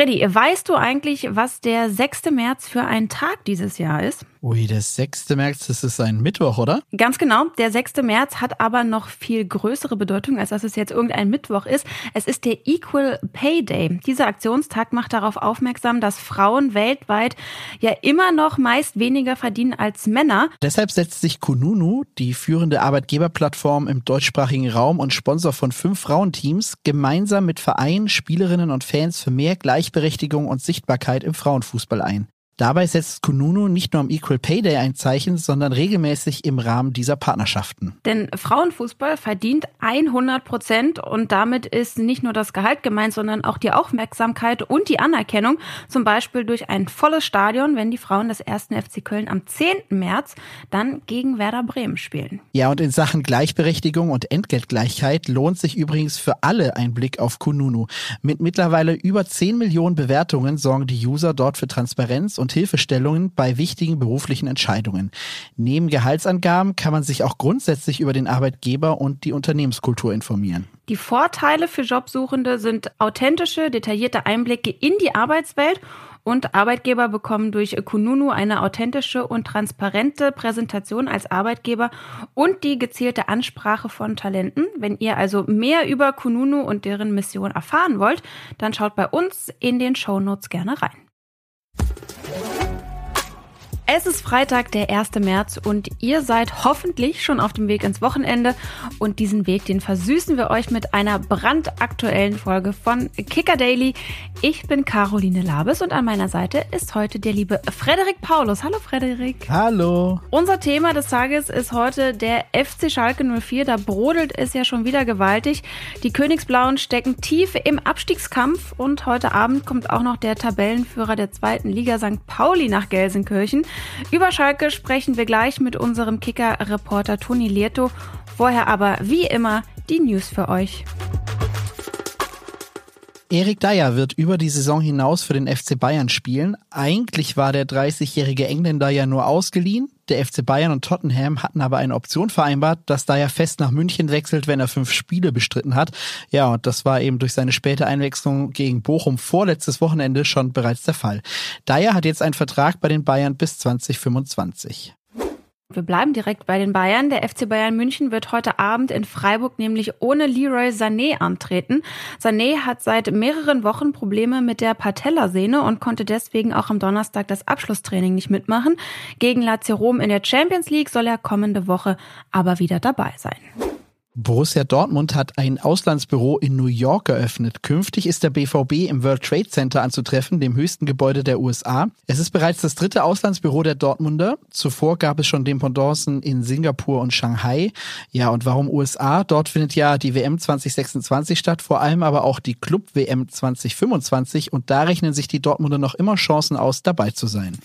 Freddy, weißt du eigentlich, was der 6. März für ein Tag dieses Jahr ist? Ui, der 6. März, das ist ein Mittwoch, oder? Ganz genau. Der 6. März hat aber noch viel größere Bedeutung, als dass es jetzt irgendein Mittwoch ist. Es ist der Equal Pay Day. Dieser Aktionstag macht darauf aufmerksam, dass Frauen weltweit ja immer noch meist weniger verdienen als Männer. Deshalb setzt sich Kununu, die führende Arbeitgeberplattform im deutschsprachigen Raum und Sponsor von fünf Frauenteams, gemeinsam mit Vereinen, Spielerinnen und Fans für mehr Gleichberechtigung und Sichtbarkeit im Frauenfußball ein. Dabei setzt Kununu nicht nur am Equal Pay Day ein Zeichen, sondern regelmäßig im Rahmen dieser Partnerschaften. Denn Frauenfußball verdient 100 Prozent und damit ist nicht nur das Gehalt gemeint, sondern auch die Aufmerksamkeit und die Anerkennung. Zum Beispiel durch ein volles Stadion, wenn die Frauen des ersten FC Köln am 10. März dann gegen Werder Bremen spielen. Ja, und in Sachen Gleichberechtigung und Entgeltgleichheit lohnt sich übrigens für alle ein Blick auf Kununu. Mit mittlerweile über 10 Millionen Bewertungen sorgen die User dort für Transparenz und und Hilfestellungen bei wichtigen beruflichen Entscheidungen. Neben Gehaltsangaben kann man sich auch grundsätzlich über den Arbeitgeber und die Unternehmenskultur informieren. Die Vorteile für Jobsuchende sind authentische, detaillierte Einblicke in die Arbeitswelt und Arbeitgeber bekommen durch Kununu eine authentische und transparente Präsentation als Arbeitgeber und die gezielte Ansprache von Talenten. Wenn ihr also mehr über Kununu und deren Mission erfahren wollt, dann schaut bei uns in den Show Notes gerne rein. Es ist Freitag, der 1. März und ihr seid hoffentlich schon auf dem Weg ins Wochenende und diesen Weg, den versüßen wir euch mit einer brandaktuellen Folge von Kicker Daily. Ich bin Caroline Labes und an meiner Seite ist heute der liebe Frederik Paulus. Hallo Frederik. Hallo. Unser Thema des Tages ist heute der FC Schalke 04. Da brodelt es ja schon wieder gewaltig. Die Königsblauen stecken tief im Abstiegskampf und heute Abend kommt auch noch der Tabellenführer der zweiten Liga St. Pauli nach Gelsenkirchen. Über Schalke sprechen wir gleich mit unserem Kicker-Reporter Toni Lierto. Vorher aber wie immer die News für euch. Erik Dyer wird über die Saison hinaus für den FC Bayern spielen. Eigentlich war der 30-jährige Engländer ja nur ausgeliehen. Der FC Bayern und Tottenham hatten aber eine Option vereinbart, dass Dyer fest nach München wechselt, wenn er fünf Spiele bestritten hat. Ja, und das war eben durch seine späte Einwechslung gegen Bochum vorletztes Wochenende schon bereits der Fall. Dyer hat jetzt einen Vertrag bei den Bayern bis 2025. Wir bleiben direkt bei den Bayern. Der FC Bayern München wird heute Abend in Freiburg nämlich ohne Leroy Sané antreten. Sané hat seit mehreren Wochen Probleme mit der Patellasehne und konnte deswegen auch am Donnerstag das Abschlusstraining nicht mitmachen. Gegen Lazio Rom in der Champions League soll er kommende Woche aber wieder dabei sein. Borussia Dortmund hat ein Auslandsbüro in New York eröffnet. Künftig ist der BVB im World Trade Center anzutreffen, dem höchsten Gebäude der USA. Es ist bereits das dritte Auslandsbüro der Dortmunder. Zuvor gab es schon Dependancen in Singapur und Shanghai. Ja, und warum USA? Dort findet ja die WM 2026 statt, vor allem aber auch die Club WM 2025 und da rechnen sich die Dortmunder noch immer Chancen aus, dabei zu sein.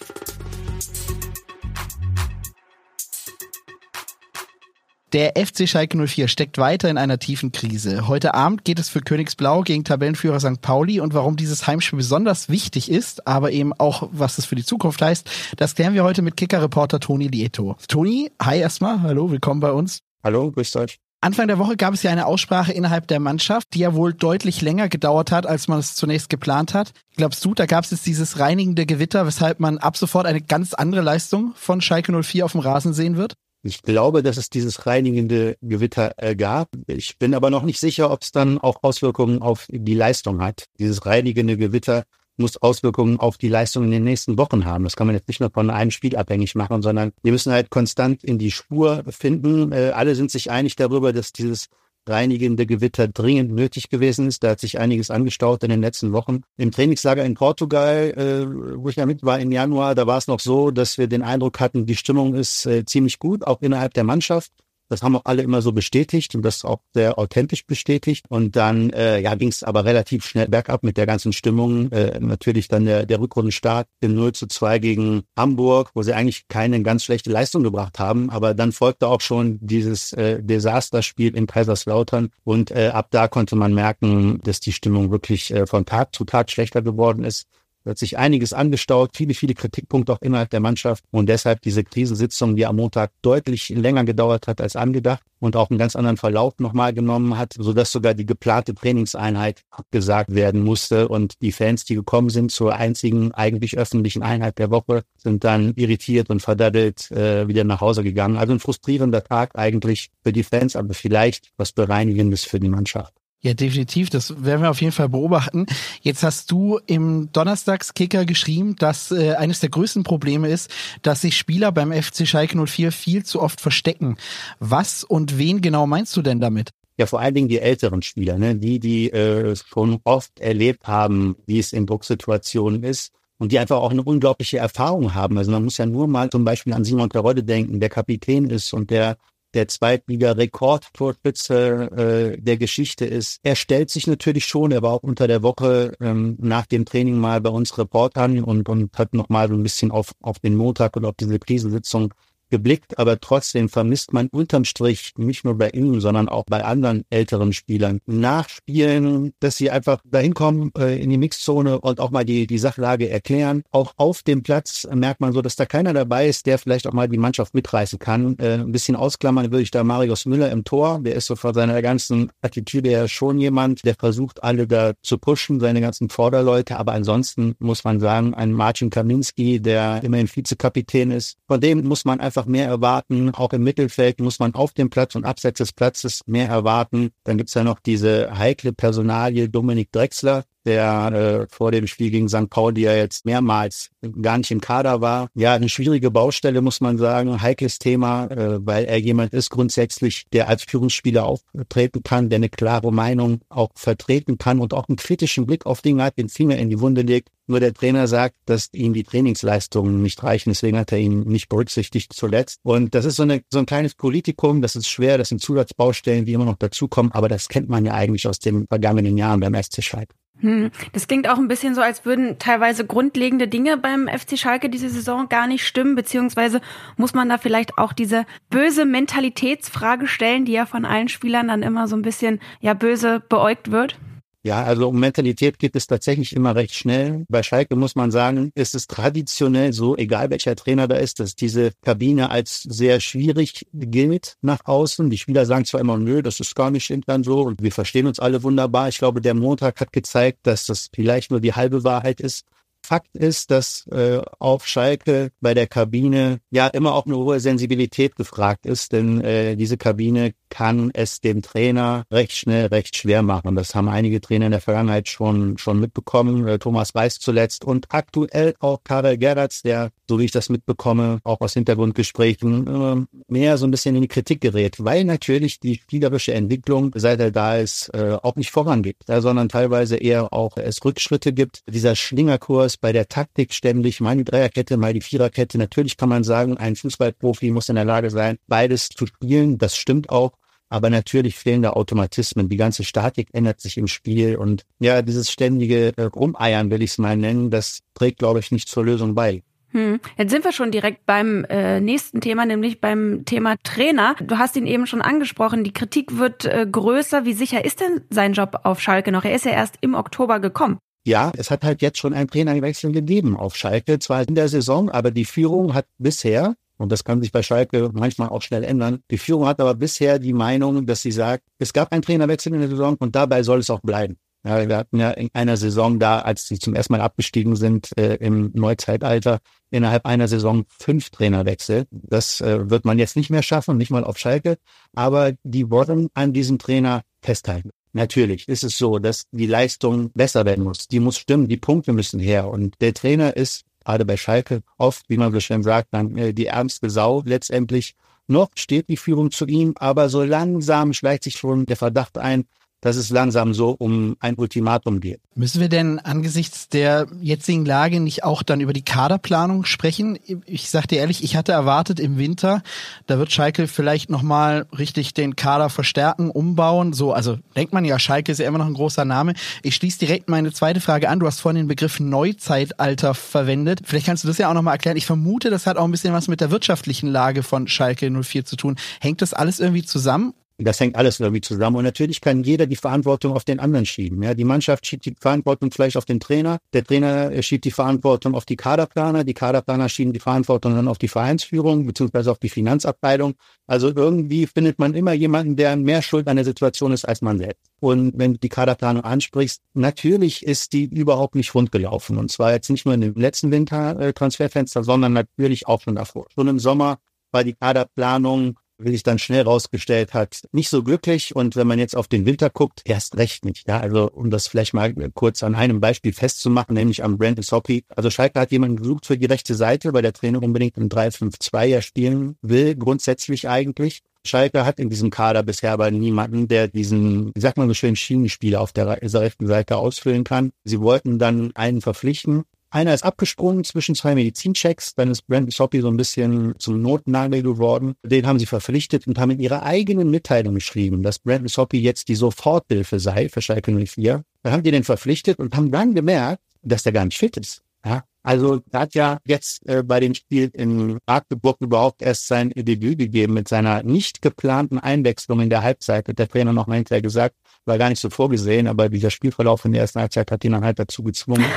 Der FC Schalke 04 steckt weiter in einer tiefen Krise. Heute Abend geht es für Königsblau gegen Tabellenführer St. Pauli und warum dieses Heimspiel besonders wichtig ist, aber eben auch, was es für die Zukunft heißt, das klären wir heute mit Kicker-Reporter Toni Lieto. Toni, hi erstmal, hallo, willkommen bei uns. Hallo, grüß euch. Anfang der Woche gab es ja eine Aussprache innerhalb der Mannschaft, die ja wohl deutlich länger gedauert hat, als man es zunächst geplant hat. Glaubst du, da gab es jetzt dieses reinigende Gewitter, weshalb man ab sofort eine ganz andere Leistung von Schalke 04 auf dem Rasen sehen wird? Ich glaube, dass es dieses reinigende Gewitter äh, gab. Ich bin aber noch nicht sicher, ob es dann auch Auswirkungen auf die Leistung hat. Dieses reinigende Gewitter muss Auswirkungen auf die Leistung in den nächsten Wochen haben. Das kann man jetzt nicht nur von einem Spiel abhängig machen, sondern wir müssen halt konstant in die Spur finden. Äh, alle sind sich einig darüber, dass dieses reinigende Gewitter dringend nötig gewesen ist. Da hat sich einiges angestaut in den letzten Wochen. Im Trainingslager in Portugal, äh, wo ich ja mit war im Januar, da war es noch so, dass wir den Eindruck hatten, die Stimmung ist äh, ziemlich gut, auch innerhalb der Mannschaft. Das haben auch alle immer so bestätigt und das auch sehr authentisch bestätigt. Und dann äh, ja, ging es aber relativ schnell bergab mit der ganzen Stimmung. Äh, natürlich dann der, der Rückrundenstart im 0 zu 2 gegen Hamburg, wo sie eigentlich keine ganz schlechte Leistung gebracht haben. Aber dann folgte auch schon dieses äh, Desasterspiel in Kaiserslautern. Und äh, ab da konnte man merken, dass die Stimmung wirklich äh, von Tag zu Tag schlechter geworden ist. Hat sich einiges angestaut, viele, viele Kritikpunkte auch innerhalb der Mannschaft und deshalb diese Krisensitzung, die am Montag deutlich länger gedauert hat als angedacht und auch einen ganz anderen Verlauf nochmal genommen hat, sodass sogar die geplante Trainingseinheit abgesagt werden musste und die Fans, die gekommen sind zur einzigen eigentlich öffentlichen Einheit der Woche, sind dann irritiert und verdaddelt äh, wieder nach Hause gegangen. Also ein frustrierender Tag eigentlich für die Fans, aber vielleicht was Bereinigendes für die Mannschaft. Ja, definitiv. Das werden wir auf jeden Fall beobachten. Jetzt hast du im Donnerstagskicker geschrieben, dass äh, eines der größten Probleme ist, dass sich Spieler beim FC Schalke 04 viel zu oft verstecken. Was und wen genau meinst du denn damit? Ja, vor allen Dingen die älteren Spieler, ne? die, die äh, schon oft erlebt haben, wie es in Drucksituationen ist und die einfach auch eine unglaubliche Erfahrung haben. Also man muss ja nur mal zum Beispiel an Simon Terodde denken, der Kapitän ist und der der Zweitliga-Rekordtorspitze äh, der Geschichte ist. Er stellt sich natürlich schon, er war auch unter der Woche ähm, nach dem Training mal bei uns Reportern und, und hat nochmal so ein bisschen auf, auf den Montag und auf diese Krisensitzung geblickt, aber trotzdem vermisst man unterm Strich nicht nur bei ihm, sondern auch bei anderen älteren Spielern nachspielen, dass sie einfach dahin kommen äh, in die Mixzone und auch mal die, die Sachlage erklären. Auch auf dem Platz merkt man so, dass da keiner dabei ist, der vielleicht auch mal die Mannschaft mitreißen kann. Äh, ein bisschen ausklammern würde ich da Marius Müller im Tor. Der ist so von seiner ganzen Attitüde her schon jemand, der versucht, alle da zu pushen, seine ganzen Vorderleute. Aber ansonsten muss man sagen, ein Marcin Kaminski, der immerhin Vizekapitän ist, von dem muss man einfach einfach mehr erwarten. Auch im Mittelfeld muss man auf dem Platz und abseits des Platzes mehr erwarten. Dann gibt's ja noch diese heikle Personalie Dominik Drexler, der äh, vor dem Spiel gegen St. Pauli ja jetzt mehrmals gar nicht im Kader war. Ja, eine schwierige Baustelle, muss man sagen, heikles Thema, äh, weil er jemand ist grundsätzlich, der als Führungsspieler auftreten kann, der eine klare Meinung auch vertreten kann und auch einen kritischen Blick auf Dinge hat, den Finger in die Wunde legt. Nur der Trainer sagt, dass ihm die Trainingsleistungen nicht reichen, deswegen hat er ihn nicht berücksichtigt zuletzt. Und das ist so, eine, so ein kleines Politikum, das ist schwer, das sind Zusatzbaustellen, die immer noch dazukommen, aber das kennt man ja eigentlich aus den vergangenen Jahren beim SC Schalke. Hm. Das klingt auch ein bisschen so, als würden teilweise grundlegende Dinge beim FC Schalke diese Saison gar nicht stimmen, beziehungsweise muss man da vielleicht auch diese böse Mentalitätsfrage stellen, die ja von allen Spielern dann immer so ein bisschen ja böse beäugt wird. Ja, also um Mentalität geht es tatsächlich immer recht schnell. Bei Schalke muss man sagen, ist es traditionell so, egal welcher Trainer da ist, dass diese Kabine als sehr schwierig gilt nach außen. Die Spieler sagen zwar immer, nö, das ist gar nicht dann so und wir verstehen uns alle wunderbar. Ich glaube, der Montag hat gezeigt, dass das vielleicht nur die halbe Wahrheit ist. Fakt ist, dass äh, auf Schalke bei der Kabine ja immer auch eine hohe Sensibilität gefragt ist, denn äh, diese Kabine kann es dem Trainer recht schnell recht schwer machen. Das haben einige Trainer in der Vergangenheit schon schon mitbekommen. Äh, Thomas Weiß zuletzt und aktuell auch Karel Gerrards, der, so wie ich das mitbekomme, auch aus Hintergrundgesprächen äh, mehr so ein bisschen in die Kritik gerät, weil natürlich die spielerische Entwicklung, seit er da ist, äh, auch nicht vorangeht, sondern teilweise eher auch es Rückschritte gibt. Dieser Schlingerkurs bei der Taktik ständig, mal die Dreierkette, mal die Viererkette. Natürlich kann man sagen, ein Fußballprofi muss in der Lage sein, beides zu spielen. Das stimmt auch. Aber natürlich fehlen da Automatismen. Die ganze Statik ändert sich im Spiel und ja, dieses ständige äh, Rumeiern, will ich es mal nennen, das trägt, glaube ich, nicht zur Lösung bei. Hm. Jetzt sind wir schon direkt beim äh, nächsten Thema, nämlich beim Thema Trainer. Du hast ihn eben schon angesprochen. Die Kritik wird äh, größer. Wie sicher ist denn sein Job auf Schalke noch? Er ist ja erst im Oktober gekommen. Ja, es hat halt jetzt schon einen Trainerwechsel gegeben auf Schalke, zwar in der Saison, aber die Führung hat bisher, und das kann sich bei Schalke manchmal auch schnell ändern, die Führung hat aber bisher die Meinung, dass sie sagt, es gab einen Trainerwechsel in der Saison und dabei soll es auch bleiben. Ja, wir hatten ja in einer Saison da, als sie zum ersten Mal abgestiegen sind äh, im Neuzeitalter, innerhalb einer Saison fünf Trainerwechsel. Das äh, wird man jetzt nicht mehr schaffen, nicht mal auf Schalke, aber die wollen an diesem Trainer festhalten. Natürlich ist es so, dass die Leistung besser werden muss. Die muss stimmen, die Punkte müssen her. Und der Trainer ist gerade bei Schalke oft, wie man so schön sagt, dann äh, die ärmste Sau letztendlich. Noch steht die Führung zu ihm, aber so langsam schleicht sich schon der Verdacht ein, dass es langsam so um ein Ultimatum geht. Müssen wir denn angesichts der jetzigen Lage nicht auch dann über die Kaderplanung sprechen? Ich sag dir ehrlich, ich hatte erwartet im Winter, da wird Schalke vielleicht nochmal richtig den Kader verstärken, umbauen. So, also denkt man ja, Schalke ist ja immer noch ein großer Name. Ich schließe direkt meine zweite Frage an. Du hast vorhin den Begriff Neuzeitalter verwendet. Vielleicht kannst du das ja auch nochmal erklären. Ich vermute, das hat auch ein bisschen was mit der wirtschaftlichen Lage von Schalke 04 zu tun. Hängt das alles irgendwie zusammen? Das hängt alles irgendwie zusammen. Und natürlich kann jeder die Verantwortung auf den anderen schieben. Ja, die Mannschaft schiebt die Verantwortung vielleicht auf den Trainer. Der Trainer schiebt die Verantwortung auf die Kaderplaner. Die Kaderplaner schieben die Verantwortung dann auf die Vereinsführung beziehungsweise auf die Finanzabteilung. Also irgendwie findet man immer jemanden, der mehr schuld an der Situation ist als man selbst. Und wenn du die Kaderplanung ansprichst, natürlich ist die überhaupt nicht rund gelaufen. Und zwar jetzt nicht nur in dem letzten Winter-Transferfenster, sondern natürlich auch schon davor. Schon im Sommer war die Kaderplanung wie sich dann schnell rausgestellt hat, nicht so glücklich. Und wenn man jetzt auf den Winter guckt, erst recht nicht. Ja, also um das vielleicht mal kurz an einem Beispiel festzumachen, nämlich am Brandon Soppy. Also Schalke hat jemanden gesucht für die rechte Seite, weil der Trainer unbedingt im 3-5-2 ja spielen will, grundsätzlich eigentlich. Schalke hat in diesem Kader bisher aber niemanden, der diesen, wie sagt man so schön, Schienenspieler auf der rechten Seite ausfüllen kann. Sie wollten dann einen verpflichten, einer ist abgesprungen zwischen zwei Medizinchecks, dann ist Brandon Soppy so ein bisschen zum Notnagel geworden. Den haben sie verpflichtet und haben in ihrer eigenen Mitteilung geschrieben, dass Brandon Soppy jetzt die Soforthilfe sei für Schalke 04. Dann haben die den verpflichtet und haben dann gemerkt, dass der gar nicht fit ist. Ja, also er hat ja jetzt äh, bei dem Spiel in Magdeburg überhaupt erst sein Debüt gegeben mit seiner nicht geplanten Einwechslung in der Halbzeit. Hat der Trainer noch mal hinterher gesagt, war gar nicht so vorgesehen, aber dieser Spielverlauf in der ersten Halbzeit hat ihn dann halt dazu gezwungen.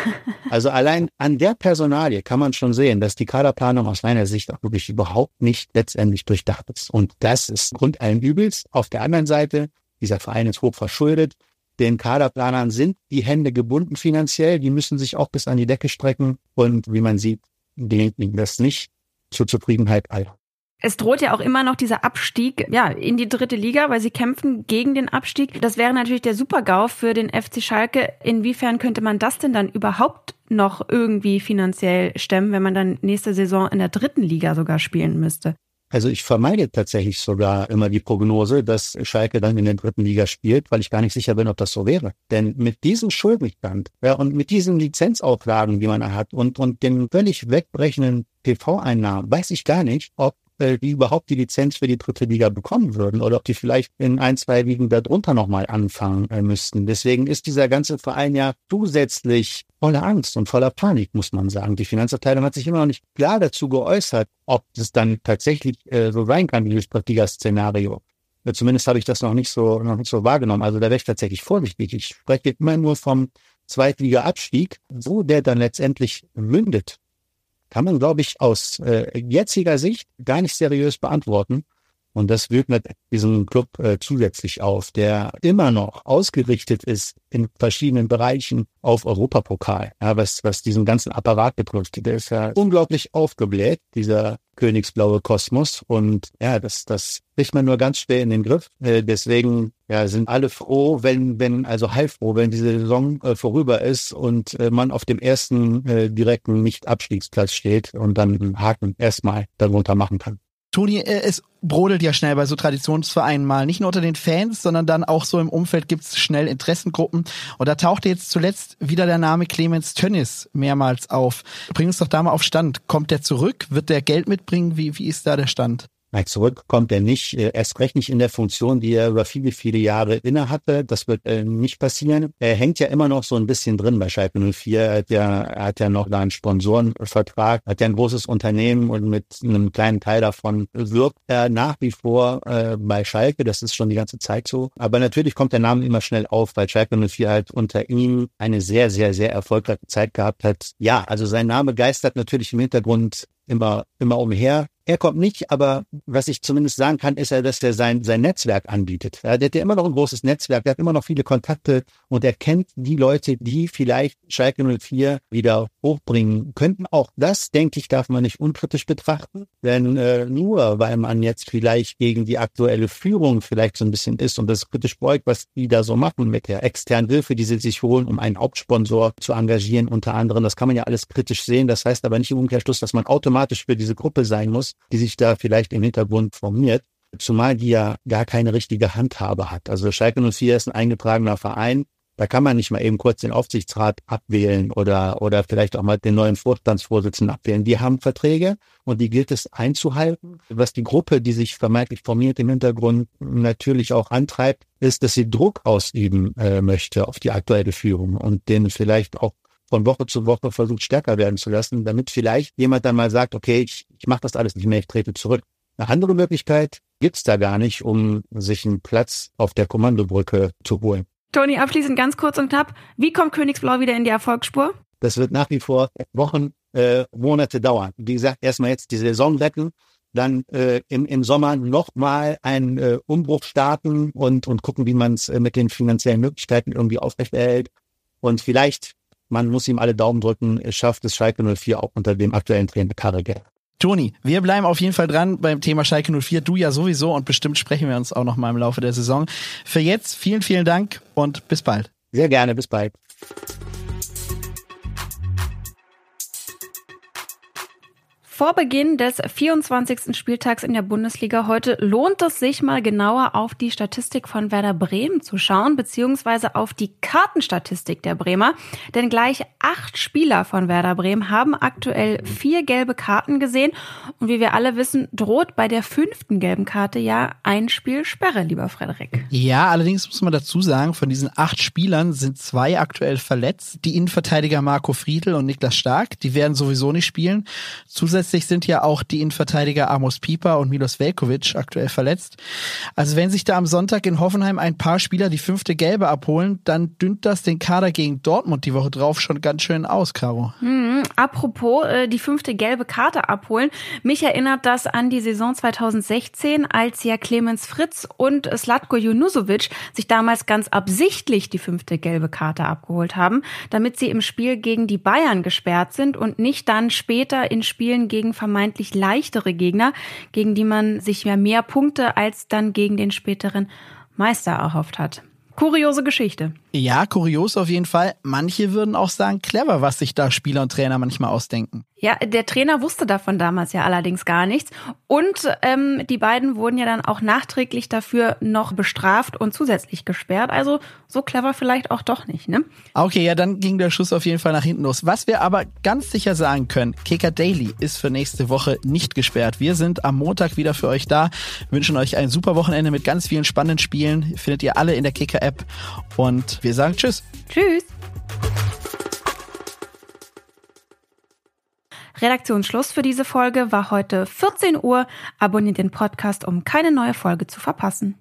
Also allein an der Personalie kann man schon sehen, dass die Kaderplanung aus meiner Sicht auch wirklich überhaupt nicht letztendlich durchdacht ist. Und das ist Grund allen Übels. Auf der anderen Seite, dieser Verein ist hoch verschuldet. Den Kaderplanern sind die Hände gebunden finanziell. Die müssen sich auch bis an die Decke strecken. Und wie man sieht, gelingt das nicht zur Zufriedenheit aller. Es droht ja auch immer noch dieser Abstieg ja, in die dritte Liga, weil sie kämpfen gegen den Abstieg. Das wäre natürlich der Super-GAU für den FC Schalke. Inwiefern könnte man das denn dann überhaupt noch irgendwie finanziell stemmen, wenn man dann nächste Saison in der dritten Liga sogar spielen müsste? Also ich vermeide tatsächlich sogar immer die Prognose, dass Schalke dann in der dritten Liga spielt, weil ich gar nicht sicher bin, ob das so wäre. Denn mit diesem Schuldenstand ja, und mit diesen Lizenzauflagen, die man hat und, und den völlig wegbrechenden TV-Einnahmen, weiß ich gar nicht, ob äh, die überhaupt die Lizenz für die dritte Liga bekommen würden oder ob die vielleicht in ein, zwei Ligen darunter nochmal anfangen äh, müssten. Deswegen ist dieser ganze Verein ja zusätzlich voller Angst und voller Panik, muss man sagen. Die Finanzabteilung hat sich immer noch nicht klar dazu geäußert, ob das dann tatsächlich äh, so sein kann, dieses Drittliga-Szenario. Äh, zumindest habe ich das noch nicht so, noch nicht so wahrgenommen. Also da wäre ich tatsächlich vorsichtig. Ich spreche immer nur vom Zweitliga-Abstieg, wo der dann letztendlich mündet kann man, glaube ich, aus äh, jetziger Sicht gar nicht seriös beantworten. Und das wirkt mit diesem Club äh, zusätzlich auf, der immer noch ausgerichtet ist in verschiedenen Bereichen auf Europapokal, ja, was, was diesen ganzen Apparat betrifft. Der ist ja unglaublich aufgebläht, dieser königsblaue Kosmos. Und ja, das, das kriegt man nur ganz schwer in den Griff. Äh, deswegen ja, sind alle froh, wenn, wenn, also heilfroh, wenn diese Saison äh, vorüber ist und äh, man auf dem ersten äh, direkten Nicht-Abstiegsplatz steht und dann einen Haken erstmal darunter machen kann. Toni, äh, es brodelt ja schnell bei so Traditionsvereinen mal. Nicht nur unter den Fans, sondern dann auch so im Umfeld gibt's schnell Interessengruppen. Und da tauchte jetzt zuletzt wieder der Name Clemens Tönnis mehrmals auf. Bring uns doch da mal auf Stand. Kommt der zurück? Wird der Geld mitbringen? Wie, wie ist da der Stand? Nein, zurück kommt er nicht, äh, erst recht nicht in der Funktion, die er über viele, viele Jahre inne hatte. Das wird äh, nicht passieren. Er hängt ja immer noch so ein bisschen drin bei Schalke 04. Er hat ja, er hat ja noch da einen Sponsorenvertrag, hat ja ein großes Unternehmen und mit einem kleinen Teil davon wirkt er nach wie vor äh, bei Schalke. Das ist schon die ganze Zeit so. Aber natürlich kommt der Name immer schnell auf, weil Schalke 04 halt unter ihm eine sehr, sehr, sehr erfolgreiche Zeit gehabt hat. Ja, also sein Name geistert natürlich im Hintergrund immer, immer umher. Er kommt nicht, aber was ich zumindest sagen kann, ist ja, dass er sein, sein Netzwerk anbietet. Der hat ja immer noch ein großes Netzwerk, der hat immer noch viele Kontakte und er kennt die Leute, die vielleicht Schalke 04 wieder hochbringen könnten. Auch das, denke ich, darf man nicht unkritisch betrachten, denn äh, nur weil man jetzt vielleicht gegen die aktuelle Führung vielleicht so ein bisschen ist und das kritisch beugt, was die da so machen mit der externen Hilfe, die sie sich holen, um einen Hauptsponsor zu engagieren, unter anderem. Das kann man ja alles kritisch sehen. Das heißt aber nicht im Umkehrschluss, dass man automatisch für diese Gruppe sein muss, die sich da vielleicht im Hintergrund formiert, zumal die ja gar keine richtige Handhabe hat. Also Schalke 04 ist ein eingetragener Verein. Da kann man nicht mal eben kurz den Aufsichtsrat abwählen oder, oder vielleicht auch mal den neuen Vorstandsvorsitzenden abwählen. Die haben Verträge und die gilt es einzuhalten. Was die Gruppe, die sich vermeintlich formiert im Hintergrund natürlich auch antreibt, ist, dass sie Druck ausüben äh, möchte auf die aktuelle Führung und denen vielleicht auch von Woche zu Woche versucht, stärker werden zu lassen, damit vielleicht jemand dann mal sagt, okay, ich, ich mache das alles nicht mehr, ich trete zurück. Eine andere Möglichkeit gibt's da gar nicht, um sich einen Platz auf der Kommandobrücke zu holen. Toni, abschließend ganz kurz und knapp. Wie kommt Königsblau wieder in die Erfolgsspur? Das wird nach wie vor Wochen, äh, Monate dauern. Wie gesagt, erstmal jetzt die Saison retten, dann äh, im, im Sommer nochmal einen äh, Umbruch starten und, und gucken, wie man es äh, mit den finanziellen Möglichkeiten irgendwie aufrechterhält. Und vielleicht, man muss ihm alle Daumen drücken, schafft es Schalke 04 auch unter dem aktuellen Trainer Karre Toni, wir bleiben auf jeden Fall dran beim Thema Schalke 04. Du ja sowieso und bestimmt sprechen wir uns auch noch mal im Laufe der Saison. Für jetzt vielen, vielen Dank und bis bald. Sehr gerne, bis bald. Vor Beginn des 24. Spieltags in der Bundesliga heute lohnt es sich mal genauer auf die Statistik von Werder Bremen zu schauen, beziehungsweise auf die Kartenstatistik der Bremer. Denn gleich acht Spieler von Werder Bremen haben aktuell vier gelbe Karten gesehen. Und wie wir alle wissen, droht bei der fünften gelben Karte ja ein Spiel Sperre, lieber Frederik. Ja, allerdings muss man dazu sagen, von diesen acht Spielern sind zwei aktuell verletzt. Die Innenverteidiger Marco Friedl und Niklas Stark, die werden sowieso nicht spielen. Zusätzlich Zusätzlich sind ja auch die Innenverteidiger Amos Pieper und Milos Velkovic aktuell verletzt. Also wenn sich da am Sonntag in Hoffenheim ein paar Spieler die fünfte Gelbe abholen, dann dünnt das den Kader gegen Dortmund die Woche drauf schon ganz schön aus, Caro. Hm, apropos äh, die fünfte gelbe Karte abholen. Mich erinnert das an die Saison 2016, als ja Clemens Fritz und Slatko Junusovic sich damals ganz absichtlich die fünfte gelbe Karte abgeholt haben, damit sie im Spiel gegen die Bayern gesperrt sind und nicht dann später in Spielen gegen gegen vermeintlich leichtere Gegner, gegen die man sich ja mehr Punkte als dann gegen den späteren Meister erhofft hat. Kuriose Geschichte. Ja, kurios auf jeden Fall. Manche würden auch sagen, clever, was sich da Spieler und Trainer manchmal ausdenken. Ja, der Trainer wusste davon damals ja allerdings gar nichts. Und ähm, die beiden wurden ja dann auch nachträglich dafür noch bestraft und zusätzlich gesperrt. Also so clever vielleicht auch doch nicht, ne? Okay, ja, dann ging der Schuss auf jeden Fall nach hinten los. Was wir aber ganz sicher sagen können, Kicker Daily ist für nächste Woche nicht gesperrt. Wir sind am Montag wieder für euch da, wünschen euch ein super Wochenende mit ganz vielen spannenden Spielen. Findet ihr alle in der Kicker-App. Wir sagen Tschüss. Tschüss. Redaktionsschluss für diese Folge war heute 14 Uhr. Abonniert den Podcast, um keine neue Folge zu verpassen.